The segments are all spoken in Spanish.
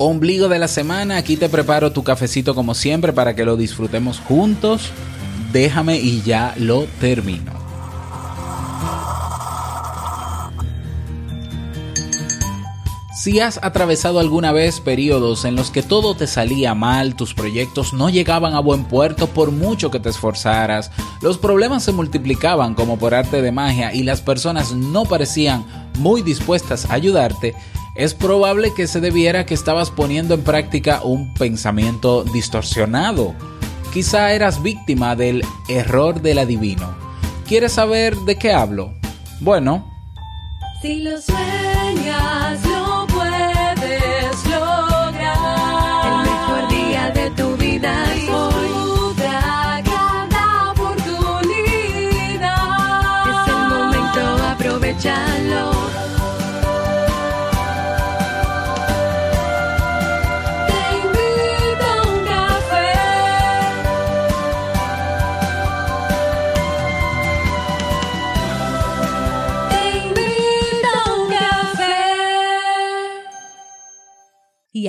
Ombligo de la semana, aquí te preparo tu cafecito como siempre para que lo disfrutemos juntos. Déjame y ya lo termino. Si has atravesado alguna vez periodos en los que todo te salía mal, tus proyectos no llegaban a buen puerto por mucho que te esforzaras, los problemas se multiplicaban como por arte de magia y las personas no parecían muy dispuestas a ayudarte, es probable que se debiera que estabas poniendo en práctica un pensamiento distorsionado. Quizá eras víctima del error del adivino. ¿Quieres saber de qué hablo? Bueno. Si lo sueñas,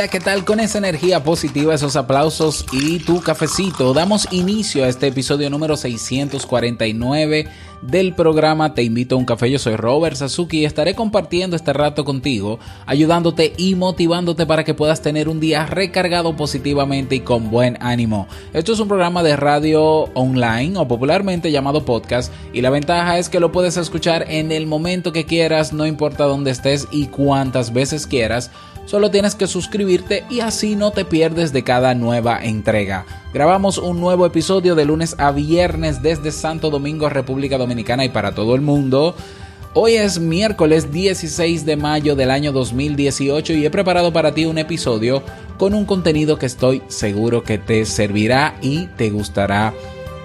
Hola, ¿qué tal? Con esa energía positiva, esos aplausos y tu cafecito, damos inicio a este episodio número 649 del programa Te invito a un café. Yo soy Robert Sasuki y estaré compartiendo este rato contigo, ayudándote y motivándote para que puedas tener un día recargado positivamente y con buen ánimo. Esto es un programa de radio online o popularmente llamado podcast y la ventaja es que lo puedes escuchar en el momento que quieras, no importa dónde estés y cuántas veces quieras. Solo tienes que suscribirte y así no te pierdes de cada nueva entrega. Grabamos un nuevo episodio de lunes a viernes desde Santo Domingo, República Dominicana y para todo el mundo. Hoy es miércoles 16 de mayo del año 2018 y he preparado para ti un episodio con un contenido que estoy seguro que te servirá y te gustará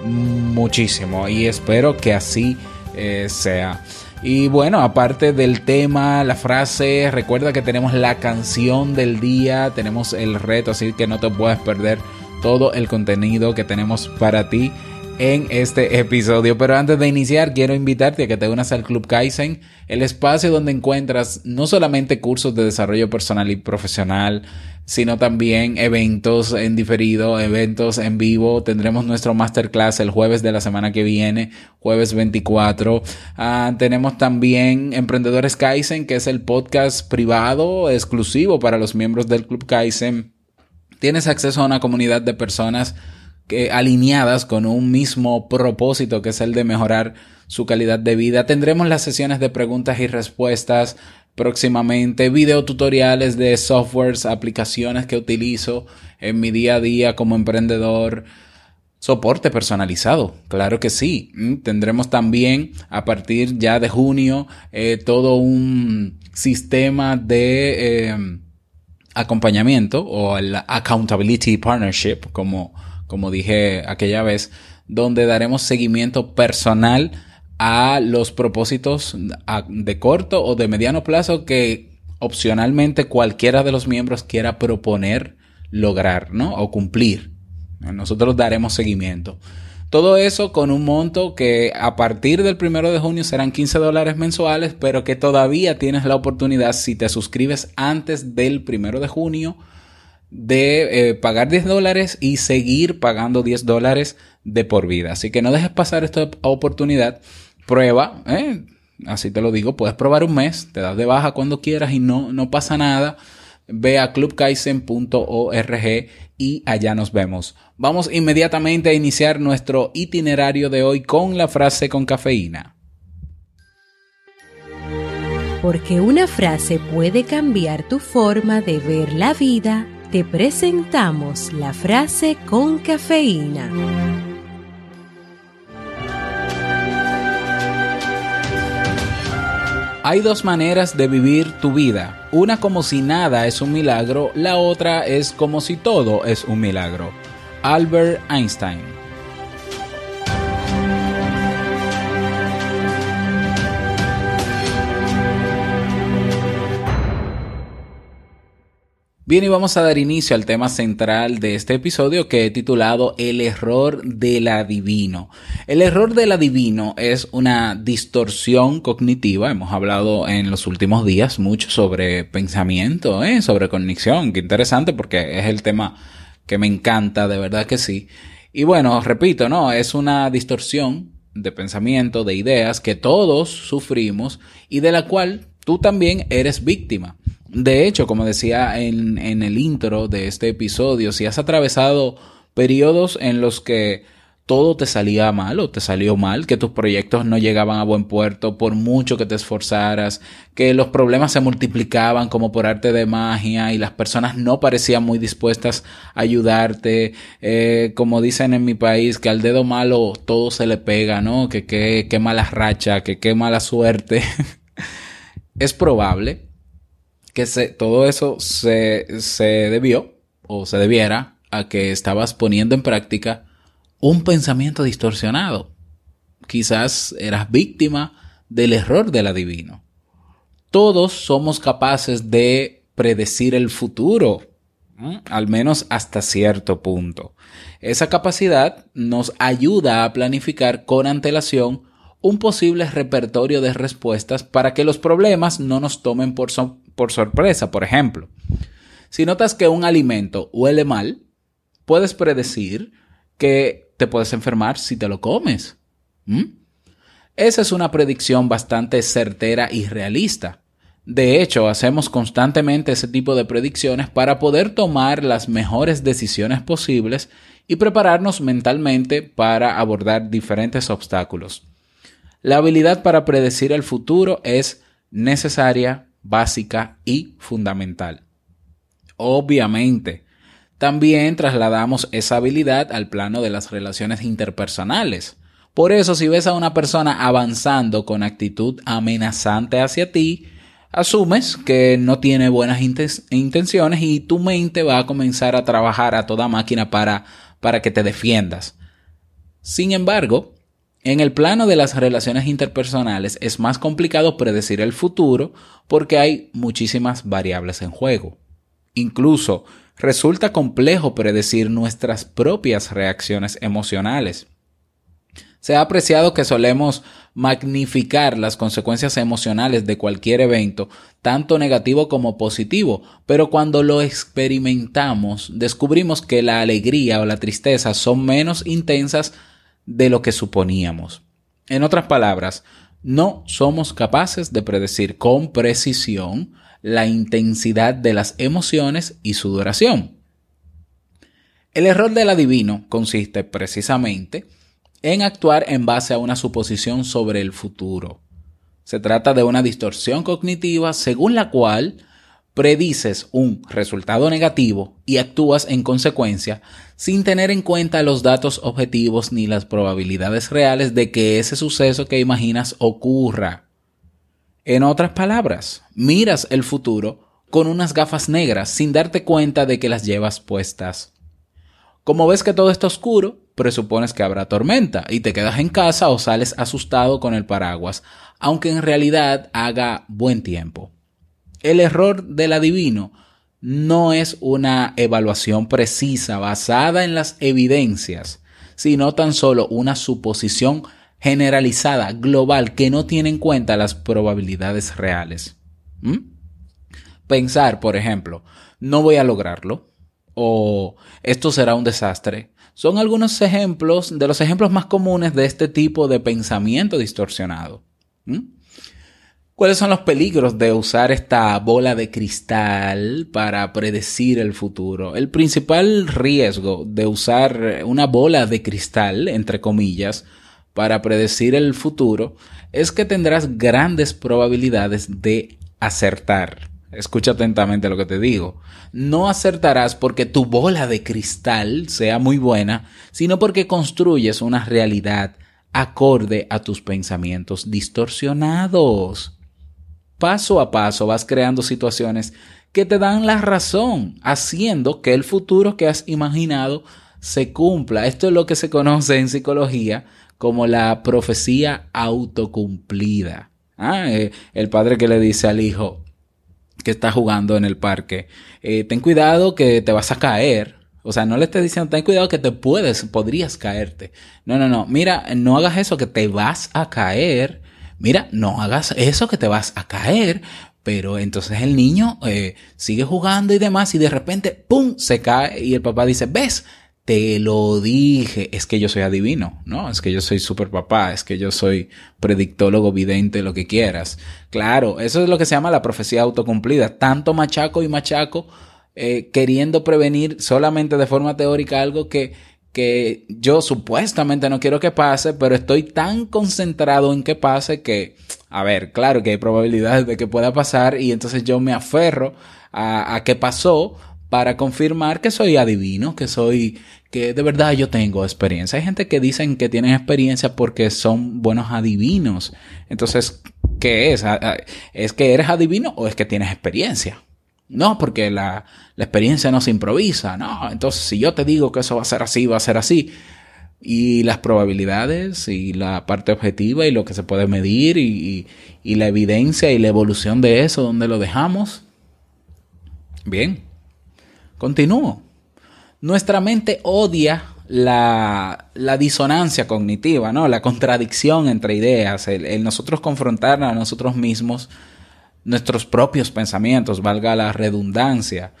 muchísimo y espero que así eh, sea. Y bueno, aparte del tema, la frase, recuerda que tenemos la canción del día, tenemos el reto, así que no te puedes perder todo el contenido que tenemos para ti en este episodio. Pero antes de iniciar, quiero invitarte a que te unas al Club Kaizen, el espacio donde encuentras no solamente cursos de desarrollo personal y profesional, sino también eventos en diferido, eventos en vivo. Tendremos nuestro masterclass el jueves de la semana que viene, jueves 24. Ah, tenemos también Emprendedores Kaizen, que es el podcast privado exclusivo para los miembros del Club Kaizen. Tienes acceso a una comunidad de personas que, alineadas con un mismo propósito, que es el de mejorar su calidad de vida. Tendremos las sesiones de preguntas y respuestas próximamente, videotutoriales de softwares, aplicaciones que utilizo en mi día a día como emprendedor. Soporte personalizado, claro que sí. Mm, Tendremos también a partir ya de junio eh, todo un sistema de eh, acompañamiento o el accountability partnership, como, como dije aquella vez, donde daremos seguimiento personal a los propósitos de corto o de mediano plazo que opcionalmente cualquiera de los miembros quiera proponer lograr, ¿no? O cumplir. Nosotros daremos seguimiento. Todo eso con un monto que a partir del primero de junio serán 15 dólares mensuales, pero que todavía tienes la oportunidad, si te suscribes antes del primero de junio, de eh, pagar 10 dólares y seguir pagando 10 dólares de por vida. Así que no dejes pasar esta oportunidad. Prueba, ¿eh? así te lo digo, puedes probar un mes, te das de baja cuando quieras y no, no pasa nada. Ve a clubkaizen.org y allá nos vemos. Vamos inmediatamente a iniciar nuestro itinerario de hoy con la frase con cafeína. Porque una frase puede cambiar tu forma de ver la vida, te presentamos la frase con cafeína. Hay dos maneras de vivir tu vida. Una como si nada es un milagro, la otra es como si todo es un milagro. Albert Einstein. Bien, y vamos a dar inicio al tema central de este episodio que he titulado El error del adivino. El error del adivino es una distorsión cognitiva. Hemos hablado en los últimos días mucho sobre pensamiento, ¿eh? sobre cognición. Qué interesante porque es el tema que me encanta, de verdad que sí. Y bueno, repito, ¿no? Es una distorsión de pensamiento, de ideas que todos sufrimos y de la cual tú también eres víctima. De hecho, como decía en, el intro de este episodio, si has atravesado periodos en los que todo te salía mal o te salió mal, que tus proyectos no llegaban a buen puerto por mucho que te esforzaras, que los problemas se multiplicaban como por arte de magia y las personas no parecían muy dispuestas a ayudarte, eh, como dicen en mi país, que al dedo malo todo se le pega, ¿no? Que qué mala racha, que qué mala suerte. es probable que todo eso se, se debió o se debiera a que estabas poniendo en práctica un pensamiento distorsionado. Quizás eras víctima del error del adivino. Todos somos capaces de predecir el futuro, al menos hasta cierto punto. Esa capacidad nos ayuda a planificar con antelación un posible repertorio de respuestas para que los problemas no nos tomen por, so por sorpresa. Por ejemplo, si notas que un alimento huele mal, puedes predecir que te puedes enfermar si te lo comes. Esa es una predicción bastante certera y realista. De hecho, hacemos constantemente ese tipo de predicciones para poder tomar las mejores decisiones posibles y prepararnos mentalmente para abordar diferentes obstáculos. La habilidad para predecir el futuro es necesaria, básica y fundamental. Obviamente, también trasladamos esa habilidad al plano de las relaciones interpersonales. Por eso, si ves a una persona avanzando con actitud amenazante hacia ti, asumes que no tiene buenas intenciones y tu mente va a comenzar a trabajar a toda máquina para, para que te defiendas. Sin embargo, en el plano de las relaciones interpersonales es más complicado predecir el futuro porque hay muchísimas variables en juego. Incluso resulta complejo predecir nuestras propias reacciones emocionales. Se ha apreciado que solemos magnificar las consecuencias emocionales de cualquier evento, tanto negativo como positivo, pero cuando lo experimentamos descubrimos que la alegría o la tristeza son menos intensas de lo que suponíamos. En otras palabras, no somos capaces de predecir con precisión la intensidad de las emociones y su duración. El error del adivino consiste precisamente en actuar en base a una suposición sobre el futuro. Se trata de una distorsión cognitiva según la cual predices un resultado negativo y actúas en consecuencia sin tener en cuenta los datos objetivos ni las probabilidades reales de que ese suceso que imaginas ocurra. En otras palabras, miras el futuro con unas gafas negras sin darte cuenta de que las llevas puestas. Como ves que todo está oscuro, presupones que habrá tormenta y te quedas en casa o sales asustado con el paraguas, aunque en realidad haga buen tiempo. El error del adivino no es una evaluación precisa basada en las evidencias, sino tan solo una suposición generalizada, global, que no tiene en cuenta las probabilidades reales. ¿Mm? Pensar, por ejemplo, no voy a lograrlo o esto será un desastre, son algunos ejemplos de los ejemplos más comunes de este tipo de pensamiento distorsionado. ¿Mm? ¿Cuáles son los peligros de usar esta bola de cristal para predecir el futuro? El principal riesgo de usar una bola de cristal, entre comillas, para predecir el futuro es que tendrás grandes probabilidades de acertar. Escucha atentamente lo que te digo. No acertarás porque tu bola de cristal sea muy buena, sino porque construyes una realidad acorde a tus pensamientos distorsionados paso a paso vas creando situaciones que te dan la razón, haciendo que el futuro que has imaginado se cumpla. Esto es lo que se conoce en psicología como la profecía autocumplida. Ah, eh, el padre que le dice al hijo, que está jugando en el parque, eh, ten cuidado que te vas a caer. O sea, no le estés diciendo, ten cuidado que te puedes, podrías caerte. No, no, no. Mira, no hagas eso que te vas a caer. Mira, no hagas eso que te vas a caer. Pero entonces el niño eh, sigue jugando y demás y de repente, ¡pum!, se cae y el papá dice, ¿ves? Te lo dije, es que yo soy adivino, ¿no? Es que yo soy super papá, es que yo soy predictólogo, vidente, lo que quieras. Claro, eso es lo que se llama la profecía autocumplida. Tanto machaco y machaco eh, queriendo prevenir solamente de forma teórica algo que, que yo supuestamente no quiero que pase, pero estoy tan concentrado en que pase que, a ver, claro que hay probabilidades de que pueda pasar y entonces yo me aferro a, a que pasó para confirmar que soy adivino, que soy, que de verdad yo tengo experiencia. Hay gente que dicen que tienen experiencia porque son buenos adivinos. Entonces, ¿qué es? ¿Es que eres adivino o es que tienes experiencia? No, porque la, la experiencia no se improvisa, no. Entonces, si yo te digo que eso va a ser así, va a ser así. Y las probabilidades y la parte objetiva y lo que se puede medir y, y, la evidencia y la evolución de eso, ¿dónde lo dejamos? Bien, continúo. Nuestra mente odia la, la disonancia cognitiva, ¿no? La contradicción entre ideas, el, el nosotros confrontar a nosotros mismos nuestros propios pensamientos, valga la redundancia,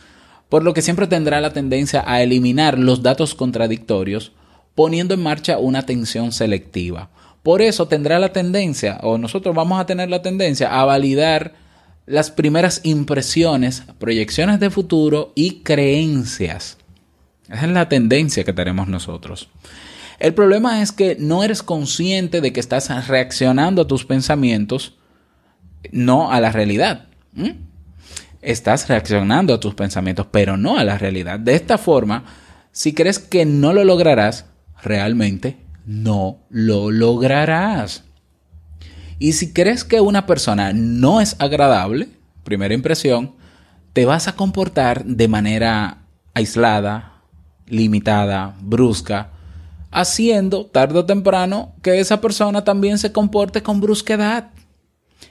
por lo que siempre tendrá la tendencia a eliminar los datos contradictorios poniendo en marcha una atención selectiva. Por eso tendrá la tendencia, o nosotros vamos a tener la tendencia, a validar las primeras impresiones, proyecciones de futuro y creencias. Esa es la tendencia que tenemos nosotros. El problema es que no eres consciente de que estás reaccionando a tus pensamientos, no a la realidad. Estás reaccionando a tus pensamientos, pero no a la realidad. De esta forma, si crees que no lo lograrás, realmente no lo lograrás. Y si crees que una persona no es agradable, primera impresión, te vas a comportar de manera aislada, limitada, brusca, haciendo tarde o temprano que esa persona también se comporte con brusquedad.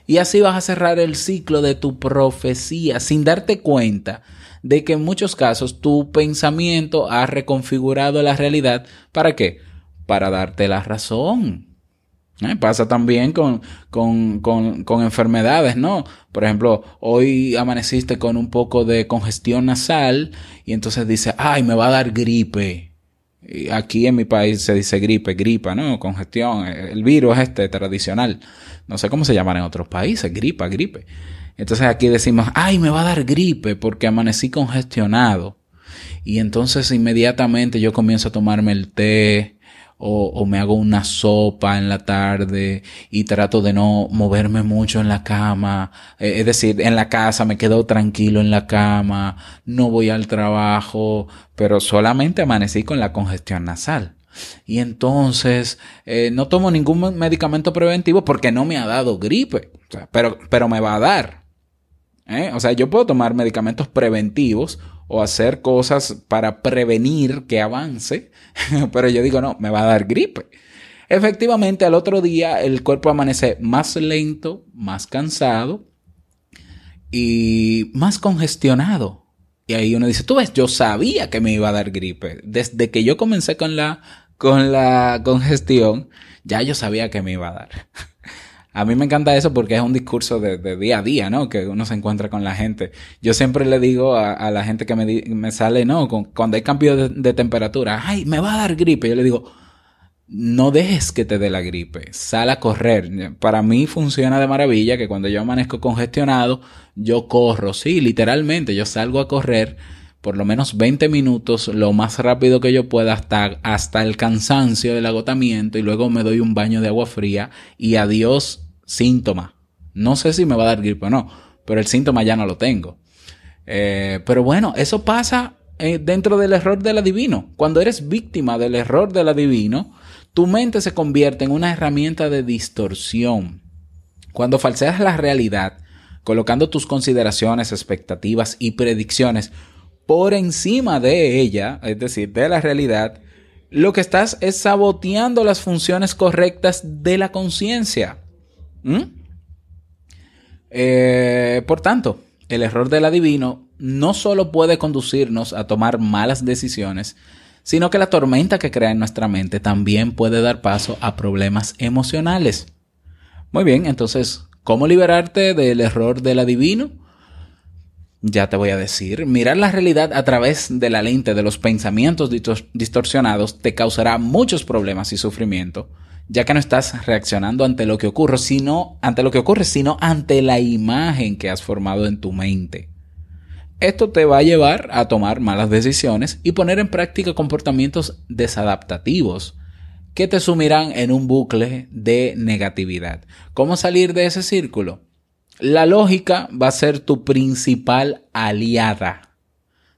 Y así vas a cerrar el ciclo de tu profecía sin darte cuenta de que en muchos casos tu pensamiento ha reconfigurado la realidad. ¿Para qué? Para darte la razón. ¿Eh? Pasa también con, con, con, con, enfermedades, ¿no? Por ejemplo, hoy amaneciste con un poco de congestión nasal y entonces dice, ay, me va a dar gripe. Y aquí en mi país se dice gripe, gripa, ¿no? Congestión. El virus este tradicional. No sé cómo se llaman en otros países, gripa, gripe. Entonces aquí decimos, ay, me va a dar gripe porque amanecí congestionado. Y entonces inmediatamente yo comienzo a tomarme el té, o, me hago una sopa en la tarde y trato de no moverme mucho en la cama, eh, es decir, en la casa me quedo tranquilo en la cama, no voy al trabajo, pero solamente amanecí con la congestión nasal. Y entonces eh, no tomo ningún medicamento preventivo porque no me ha dado gripe, pero, pero me va a dar. ¿eh? O sea, yo puedo tomar medicamentos preventivos o hacer cosas para prevenir que avance, pero yo digo, no, me va a dar gripe. Efectivamente, al otro día el cuerpo amanece más lento, más cansado y más congestionado. Y ahí uno dice, tú ves, yo sabía que me iba a dar gripe. Desde que yo comencé con la, con la congestión, ya yo sabía que me iba a dar. A mí me encanta eso porque es un discurso de, día a día, ¿no? Que uno se encuentra con la gente. Yo siempre le digo a, la gente que me, me sale, ¿no? Con, cuando hay cambio de, de, temperatura, ay, me va a dar gripe. Yo le digo, no dejes que te dé la gripe, sal a correr. Para mí funciona de maravilla que cuando yo amanezco congestionado, yo corro, sí, literalmente, yo salgo a correr por lo menos 20 minutos lo más rápido que yo pueda hasta, hasta el cansancio del agotamiento y luego me doy un baño de agua fría y adiós síntoma. No sé si me va a dar gripe o no, pero el síntoma ya no lo tengo. Eh, pero bueno, eso pasa eh, dentro del error del adivino. Cuando eres víctima del error del adivino, tu mente se convierte en una herramienta de distorsión. Cuando falseas la realidad, colocando tus consideraciones, expectativas y predicciones por encima de ella, es decir, de la realidad, lo que estás es saboteando las funciones correctas de la conciencia. ¿Mm? Eh, por tanto, el error del adivino no solo puede conducirnos a tomar malas decisiones, sino que la tormenta que crea en nuestra mente también puede dar paso a problemas emocionales. Muy bien, entonces, ¿cómo liberarte del error del adivino? Ya te voy a decir, mirar la realidad a través de la lente de los pensamientos distorsionados te causará muchos problemas y sufrimiento, ya que no estás reaccionando ante lo que ocurre, sino ante lo que ocurre, sino ante la imagen que has formado en tu mente. Esto te va a llevar a tomar malas decisiones y poner en práctica comportamientos desadaptativos que te sumirán en un bucle de negatividad. ¿Cómo salir de ese círculo? La lógica va a ser tu principal aliada.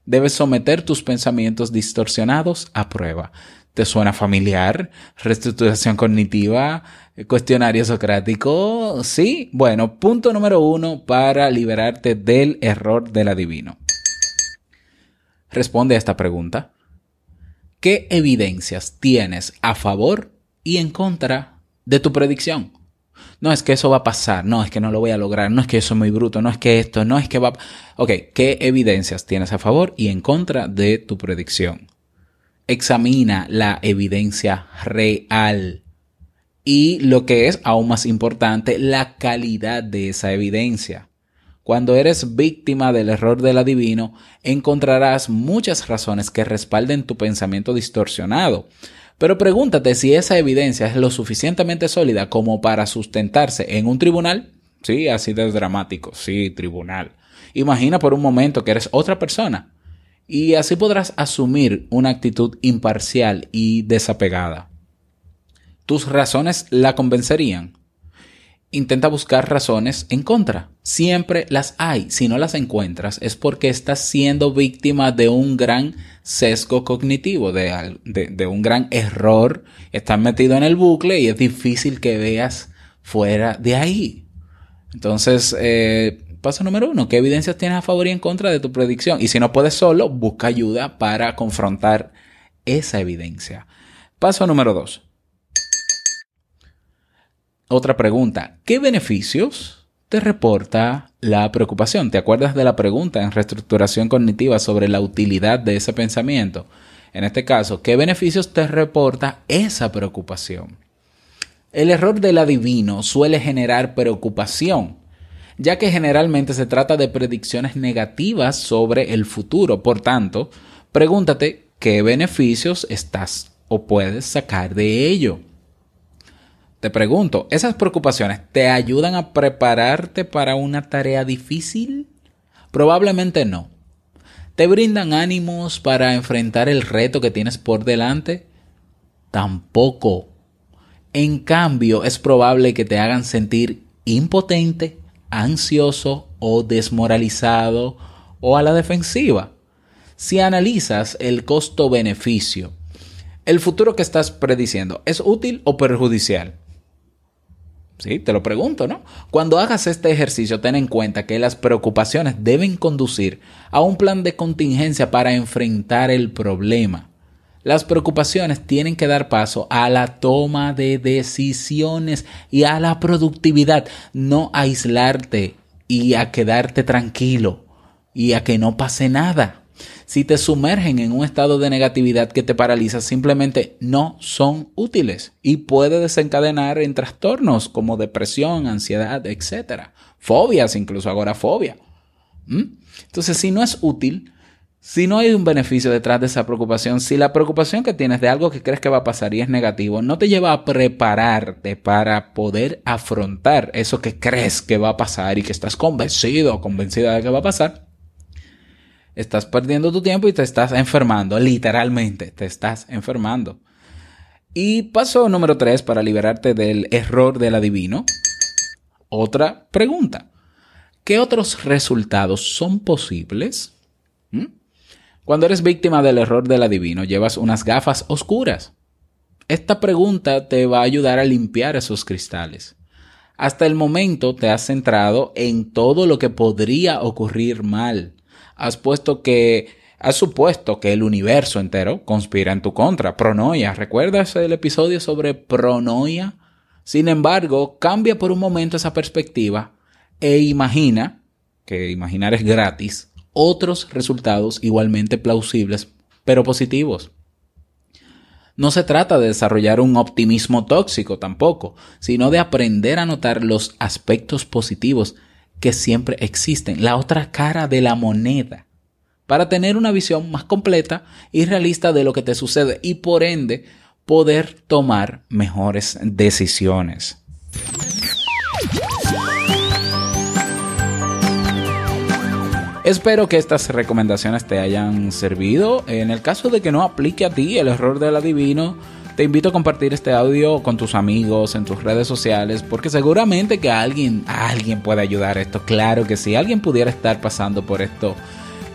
Debes someter tus pensamientos distorsionados a prueba. ¿Te suena familiar? ¿Reestructuración cognitiva? ¿Cuestionario socrático? Sí. Bueno, punto número uno para liberarte del error del adivino. Responde a esta pregunta. ¿Qué evidencias tienes a favor y en contra de tu predicción? No es que eso va a pasar, no es que no lo voy a lograr, no es que eso es muy bruto, no es que esto, no es que va... Ok, ¿qué evidencias tienes a favor y en contra de tu predicción? examina la evidencia real y lo que es aún más importante, la calidad de esa evidencia. Cuando eres víctima del error del adivino, encontrarás muchas razones que respalden tu pensamiento distorsionado. Pero pregúntate si esa evidencia es lo suficientemente sólida como para sustentarse en un tribunal. Sí, así de dramático. Sí, tribunal. Imagina por un momento que eres otra persona y así podrás asumir una actitud imparcial y desapegada. ¿Tus razones la convencerían? Intenta buscar razones en contra. Siempre las hay. Si no las encuentras es porque estás siendo víctima de un gran sesgo cognitivo, de, un gran error. Estás metido en el bucle y es difícil que veas fuera de ahí. Entonces, eh, paso número uno, ¿qué evidencias tienes a favor y en contra de tu predicción? Y si no puedes solo, busca ayuda para confrontar esa evidencia. Paso número dos. Otra pregunta, ¿qué beneficios te reporta la preocupación? ¿Te acuerdas de la pregunta en reestructuración cognitiva sobre la utilidad de ese pensamiento? En este caso, ¿qué beneficios te reporta esa preocupación? El error del adivino suele generar preocupación ya que generalmente se trata de predicciones negativas sobre el futuro. Por tanto, pregúntate qué beneficios estás o puedes sacar de ello. Te pregunto, ¿esas preocupaciones te ayudan a prepararte para una tarea difícil? Probablemente no. ¿Te brindan ánimos para enfrentar el reto que tienes por delante? Tampoco. En cambio, es probable que te hagan sentir impotente, ansioso o desmoralizado o a la defensiva. Si analizas el costo-beneficio, el futuro que estás prediciendo, ¿es útil o perjudicial? Sí, te lo pregunto, ¿no? Cuando hagas este ejercicio, ten en cuenta que las preocupaciones deben conducir a un plan de contingencia para enfrentar el problema. Las preocupaciones tienen que dar paso a la toma de decisiones y a la productividad, no aislarte y a quedarte tranquilo y a que no pase nada. Si te sumergen en un estado de negatividad que te paraliza, simplemente no son útiles y puede desencadenar en trastornos como depresión, ansiedad, etc. Fobias, incluso ahora fobia. ¿Mm? Entonces, si no es útil, si no hay un beneficio detrás de esa preocupación, si la preocupación que tienes de algo que crees que va a pasar y es negativo, no te lleva a prepararte para poder afrontar eso que crees que va a pasar y que estás convencido o convencida de que va a pasar, estás perdiendo tu tiempo y te estás enfermando, literalmente, te estás enfermando. Y paso número tres para liberarte del error del adivino. Otra pregunta. ¿Qué otros resultados son posibles? ¿Mm? Cuando eres víctima del error del adivino, llevas unas gafas oscuras. Esta pregunta te va a ayudar a limpiar esos cristales. Hasta el momento te has centrado en todo lo que podría ocurrir mal. Has puesto que has supuesto que el universo entero conspira en tu contra. Pronoia. ¿Recuerdas el episodio sobre pronoia? Sin embargo, cambia por un momento esa perspectiva e imagina que imaginar es gratis, otros resultados igualmente plausibles, pero positivos. No se trata de desarrollar un optimismo tóxico tampoco, sino de aprender a notar los aspectos positivos que siempre existen, la otra cara de la moneda, para tener una visión más completa y realista de lo que te sucede y por ende poder tomar mejores decisiones. Espero que estas recomendaciones te hayan servido. En el caso de que no aplique a ti el error del adivino, te invito a compartir este audio con tus amigos en tus redes sociales, porque seguramente que a alguien, a alguien puede ayudar esto. Claro que sí, alguien pudiera estar pasando por esto,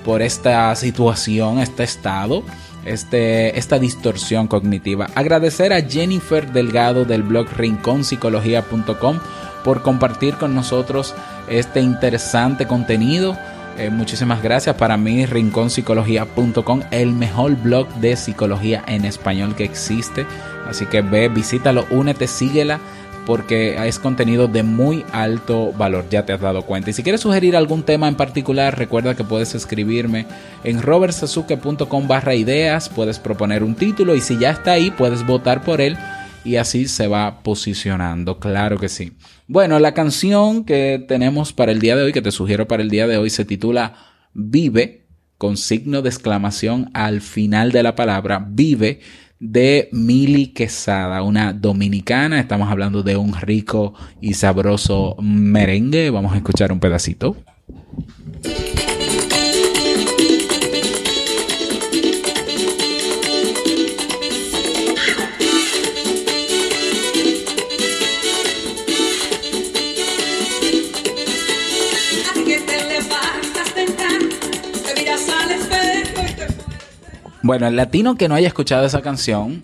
por esta situación, este estado. Este, esta distorsión cognitiva. Agradecer a Jennifer Delgado del blog rinconpsicología.com por compartir con nosotros este interesante contenido. Eh, muchísimas gracias. Para mí, rinconpsicología.com, el mejor blog de psicología en español que existe. Así que ve, visítalo, únete, síguela, porque es contenido de muy alto valor, ya te has dado cuenta. Y si quieres sugerir algún tema en particular, recuerda que puedes escribirme en robertsazuke.com barra ideas, puedes proponer un título y si ya está ahí, puedes votar por él y así se va posicionando, claro que sí. Bueno, la canción que tenemos para el día de hoy, que te sugiero para el día de hoy, se titula Vive, con signo de exclamación al final de la palabra, Vive, de Mili Quesada, una dominicana. Estamos hablando de un rico y sabroso merengue. Vamos a escuchar un pedacito. Bueno, el latino que no haya escuchado esa canción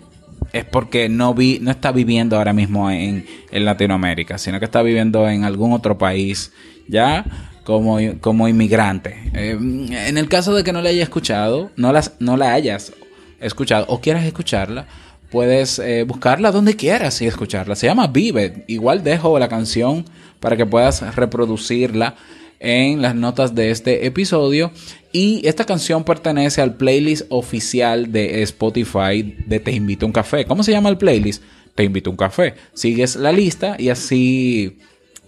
es porque no vi, no está viviendo ahora mismo en, en Latinoamérica, sino que está viviendo en algún otro país ya como, como inmigrante. Eh, en el caso de que no la haya escuchado, no, las, no la hayas escuchado o quieras escucharla, puedes eh, buscarla donde quieras y escucharla. Se llama Vive. Igual dejo la canción para que puedas reproducirla en las notas de este episodio. Y esta canción pertenece al playlist oficial de Spotify de Te Invito a un Café. ¿Cómo se llama el playlist? Te Invito a un Café. Sigues la lista y así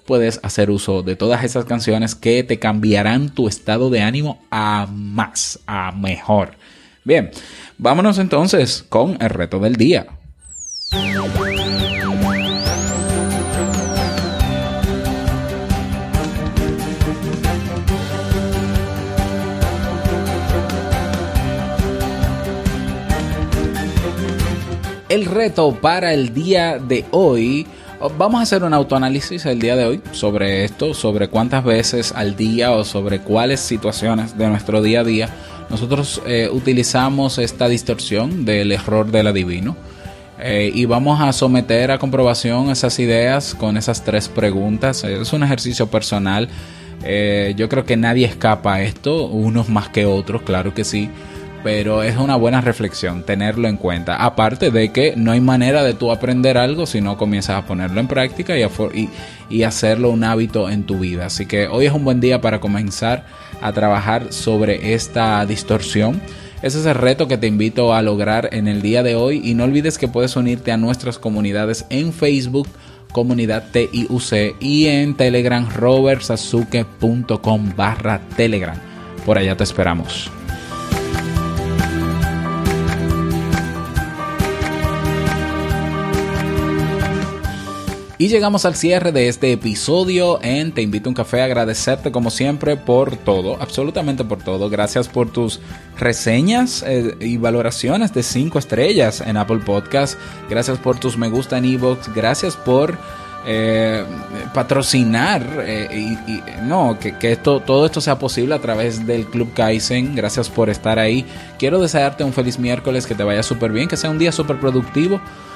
puedes hacer uso de todas esas canciones que te cambiarán tu estado de ánimo a más, a mejor. Bien, vámonos entonces con el reto del día. El reto para el día de hoy, vamos a hacer un autoanálisis el día de hoy sobre esto, sobre cuántas veces al día o sobre cuáles situaciones de nuestro día a día nosotros eh, utilizamos esta distorsión del error del adivino. Eh, y vamos a someter a comprobación esas ideas con esas tres preguntas. Es un ejercicio personal. Eh, yo creo que nadie escapa a esto, unos más que otros, claro que sí. Pero es una buena reflexión tenerlo en cuenta. Aparte de que no hay manera de tú aprender algo si no comienzas a ponerlo en práctica y, a hacerlo un hábito en tu vida. Así que hoy es un buen día para comenzar a trabajar sobre esta distorsión. Ese es el reto que te invito a lograr en el día de hoy y no olvides que puedes unirte a nuestras comunidades en Facebook, comunidad TIUC y en Telegram robertsazuke.com barra Telegram. Por allá te esperamos. Y llegamos al cierre de este episodio en Te invito a un café, agradecerte como siempre por todo, absolutamente por todo. Gracias por tus reseñas eh, y valoraciones de 5 estrellas en Apple Podcast. Gracias por tus me gusta en Evox. Gracias por eh, patrocinar eh, y, y- no que, esto todo esto sea posible a través del Club Kaizen. Gracias por estar ahí. Quiero desearte un feliz miércoles, que te vaya súper bien, que sea un día súper productivo.